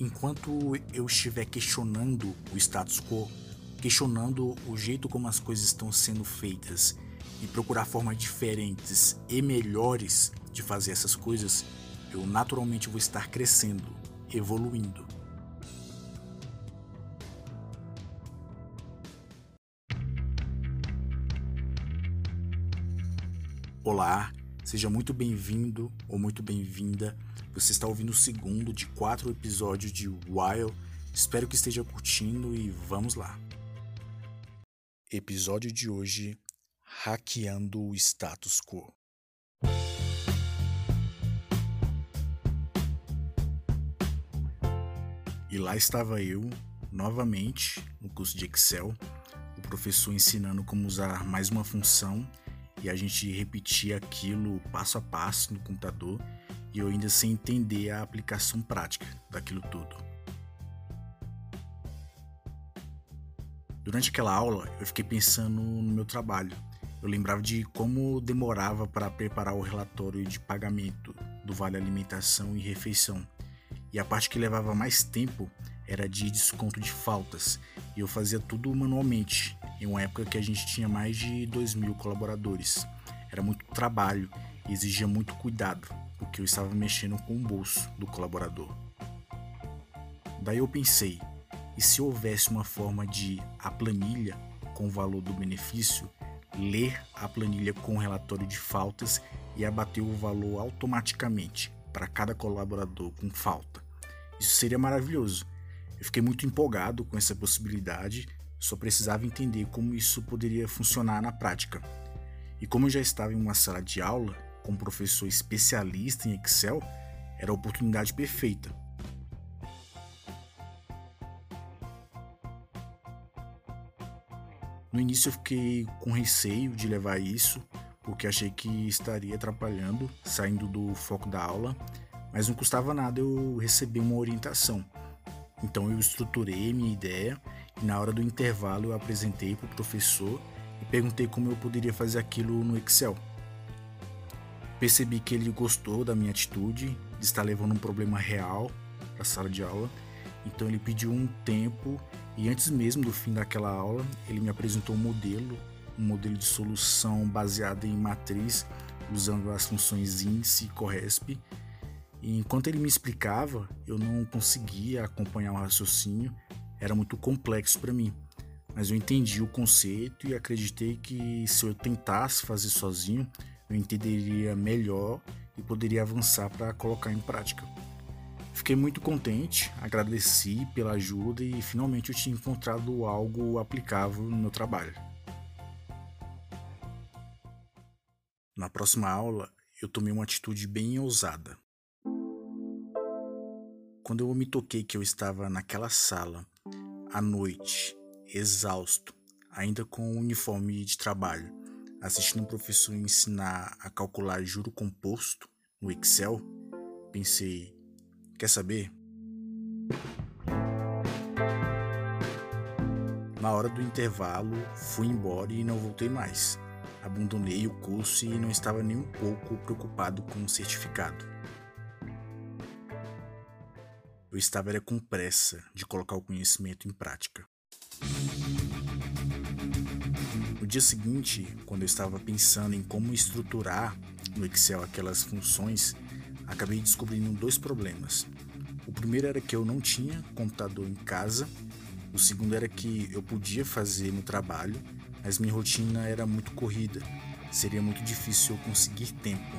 enquanto eu estiver questionando o status quo, questionando o jeito como as coisas estão sendo feitas e procurar formas diferentes e melhores de fazer essas coisas, eu naturalmente vou estar crescendo, evoluindo. Olá, seja muito bem-vindo ou muito bem-vinda. Você está ouvindo o segundo de quatro episódios de Wild. Espero que esteja curtindo e vamos lá. Episódio de hoje: Hackeando o status quo. E lá estava eu, novamente, no curso de Excel, o professor ensinando como usar mais uma função e a gente repetia aquilo passo a passo no computador e eu ainda sem entender a aplicação prática daquilo tudo. Durante aquela aula, eu fiquei pensando no meu trabalho. Eu lembrava de como demorava para preparar o relatório de pagamento do Vale Alimentação e Refeição e a parte que levava mais tempo era de desconto de faltas, e eu fazia tudo manualmente, em uma época que a gente tinha mais de 2 mil colaboradores. Era muito trabalho e exigia muito cuidado, porque eu estava mexendo com o bolso do colaborador. Daí eu pensei, e se houvesse uma forma de a planilha com o valor do benefício ler a planilha com o relatório de faltas e abater o valor automaticamente para cada colaborador com falta. Isso seria maravilhoso. Eu fiquei muito empolgado com essa possibilidade, só precisava entender como isso poderia funcionar na prática. E como eu já estava em uma sala de aula com um professor especialista em Excel, era a oportunidade perfeita. No início eu fiquei com receio de levar isso, porque achei que estaria atrapalhando, saindo do foco da aula, mas não custava nada eu receber uma orientação. Então eu estruturei minha ideia e na hora do intervalo eu apresentei para o professor e perguntei como eu poderia fazer aquilo no Excel. Percebi que ele gostou da minha atitude de estar levando um problema real para a sala de aula, então ele pediu um tempo e antes mesmo do fim daquela aula ele me apresentou um modelo, um modelo de solução baseado em matriz usando as funções INSE e CORRESP e enquanto ele me explicava, eu não conseguia acompanhar o raciocínio, era muito complexo para mim. Mas eu entendi o conceito e acreditei que se eu tentasse fazer sozinho, eu entenderia melhor e poderia avançar para colocar em prática. Fiquei muito contente, agradeci pela ajuda e finalmente eu tinha encontrado algo aplicável no meu trabalho. Na próxima aula, eu tomei uma atitude bem ousada. Quando eu me toquei que eu estava naquela sala, à noite, exausto, ainda com o uniforme de trabalho, assistindo um professor ensinar a calcular juro composto no Excel, pensei: quer saber? Na hora do intervalo, fui embora e não voltei mais. Abandonei o curso e não estava nem um pouco preocupado com o certificado. Eu estava era com pressa de colocar o conhecimento em prática. No dia seguinte, quando eu estava pensando em como estruturar no Excel aquelas funções, acabei descobrindo dois problemas. O primeiro era que eu não tinha computador em casa, o segundo era que eu podia fazer no trabalho, mas minha rotina era muito corrida, seria muito difícil eu conseguir tempo.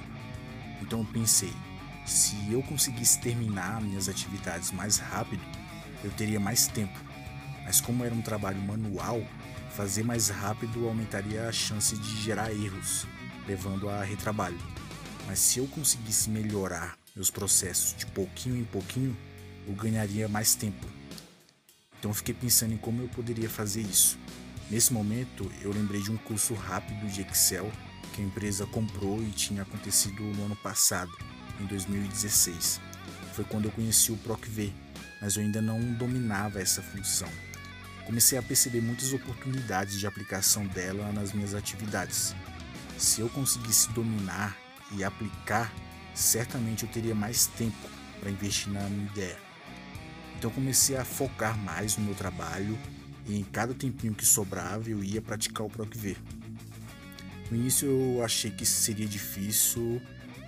Então eu pensei, se eu conseguisse terminar minhas atividades mais rápido, eu teria mais tempo. Mas como era um trabalho manual, fazer mais rápido aumentaria a chance de gerar erros, levando a retrabalho. Mas se eu conseguisse melhorar meus processos de pouquinho em pouquinho, eu ganharia mais tempo. Então fiquei pensando em como eu poderia fazer isso. Nesse momento, eu lembrei de um curso rápido de Excel que a empresa comprou e tinha acontecido no ano passado em 2016. Foi quando eu conheci o PROCV, mas eu ainda não dominava essa função. Comecei a perceber muitas oportunidades de aplicação dela nas minhas atividades. Se eu conseguisse dominar e aplicar, certamente eu teria mais tempo para investir na minha ideia. Então comecei a focar mais no meu trabalho e em cada tempinho que sobrava eu ia praticar o PROCV. No início eu achei que seria difícil,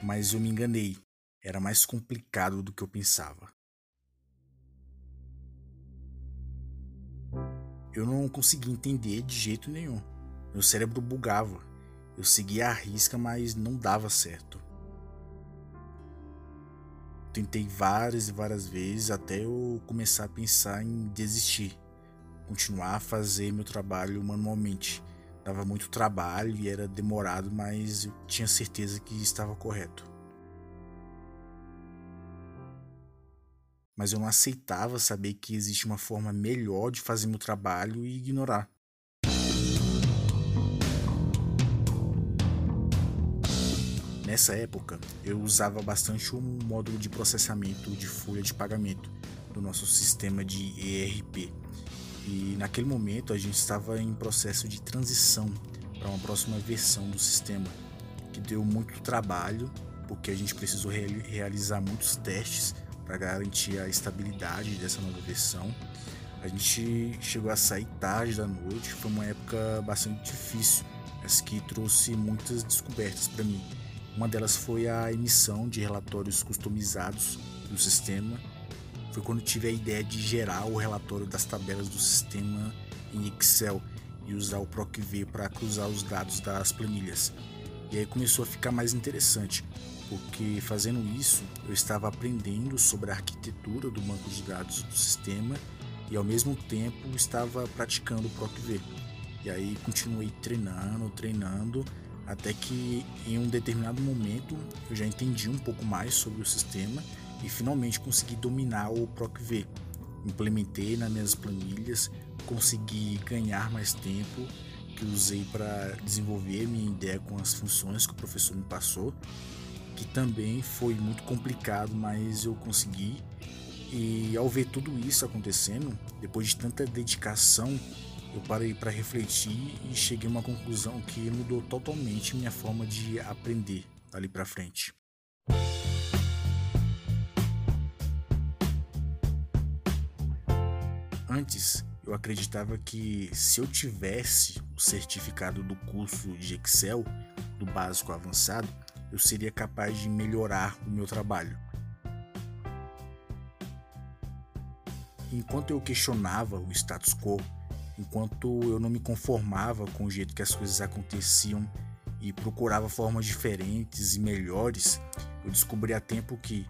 mas eu me enganei. Era mais complicado do que eu pensava. Eu não conseguia entender de jeito nenhum. Meu cérebro bugava. Eu seguia a risca, mas não dava certo. Tentei várias e várias vezes até eu começar a pensar em desistir, continuar a fazer meu trabalho manualmente. Dava muito trabalho e era demorado, mas eu tinha certeza que estava correto. Mas eu não aceitava saber que existe uma forma melhor de fazer meu trabalho e ignorar. Nessa época, eu usava bastante o módulo de processamento de folha de pagamento do nosso sistema de ERP. E naquele momento a gente estava em processo de transição para uma próxima versão do sistema, que deu muito trabalho, porque a gente precisou realizar muitos testes para garantir a estabilidade dessa nova versão. A gente chegou a sair tarde da noite, foi uma época bastante difícil, mas que trouxe muitas descobertas para mim uma delas foi a emissão de relatórios customizados do sistema. Foi quando tive a ideia de gerar o relatório das tabelas do sistema em Excel e usar o PROCV para cruzar os dados das planilhas. E aí começou a ficar mais interessante, porque fazendo isso eu estava aprendendo sobre a arquitetura do banco de dados do sistema e ao mesmo tempo estava praticando o PROCV. E aí continuei treinando, treinando até que em um determinado momento eu já entendi um pouco mais sobre o sistema e finalmente consegui dominar o PROCV. Implementei nas minhas planilhas, consegui ganhar mais tempo que usei para desenvolver minha ideia com as funções que o professor me passou, que também foi muito complicado, mas eu consegui. E ao ver tudo isso acontecendo, depois de tanta dedicação, eu parei para refletir e cheguei a uma conclusão que mudou totalmente minha forma de aprender dali para frente. Antes, eu acreditava que se eu tivesse o certificado do curso de Excel, do básico avançado, eu seria capaz de melhorar o meu trabalho. Enquanto eu questionava o status quo, enquanto eu não me conformava com o jeito que as coisas aconteciam e procurava formas diferentes e melhores, eu descobri a tempo que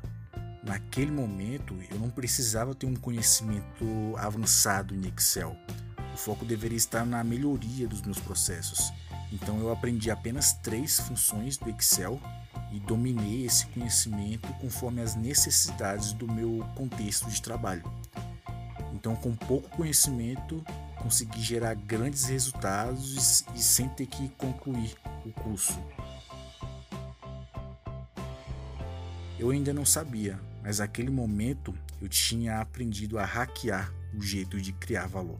naquele momento eu não precisava ter um conhecimento avançado em Excel. O foco deveria estar na melhoria dos meus processos. Então eu aprendi apenas três funções do Excel e dominei esse conhecimento conforme as necessidades do meu contexto de trabalho. Então, com pouco conhecimento, consegui gerar grandes resultados e sem ter que concluir o curso. Eu ainda não sabia, mas naquele momento eu tinha aprendido a hackear o jeito de criar valor.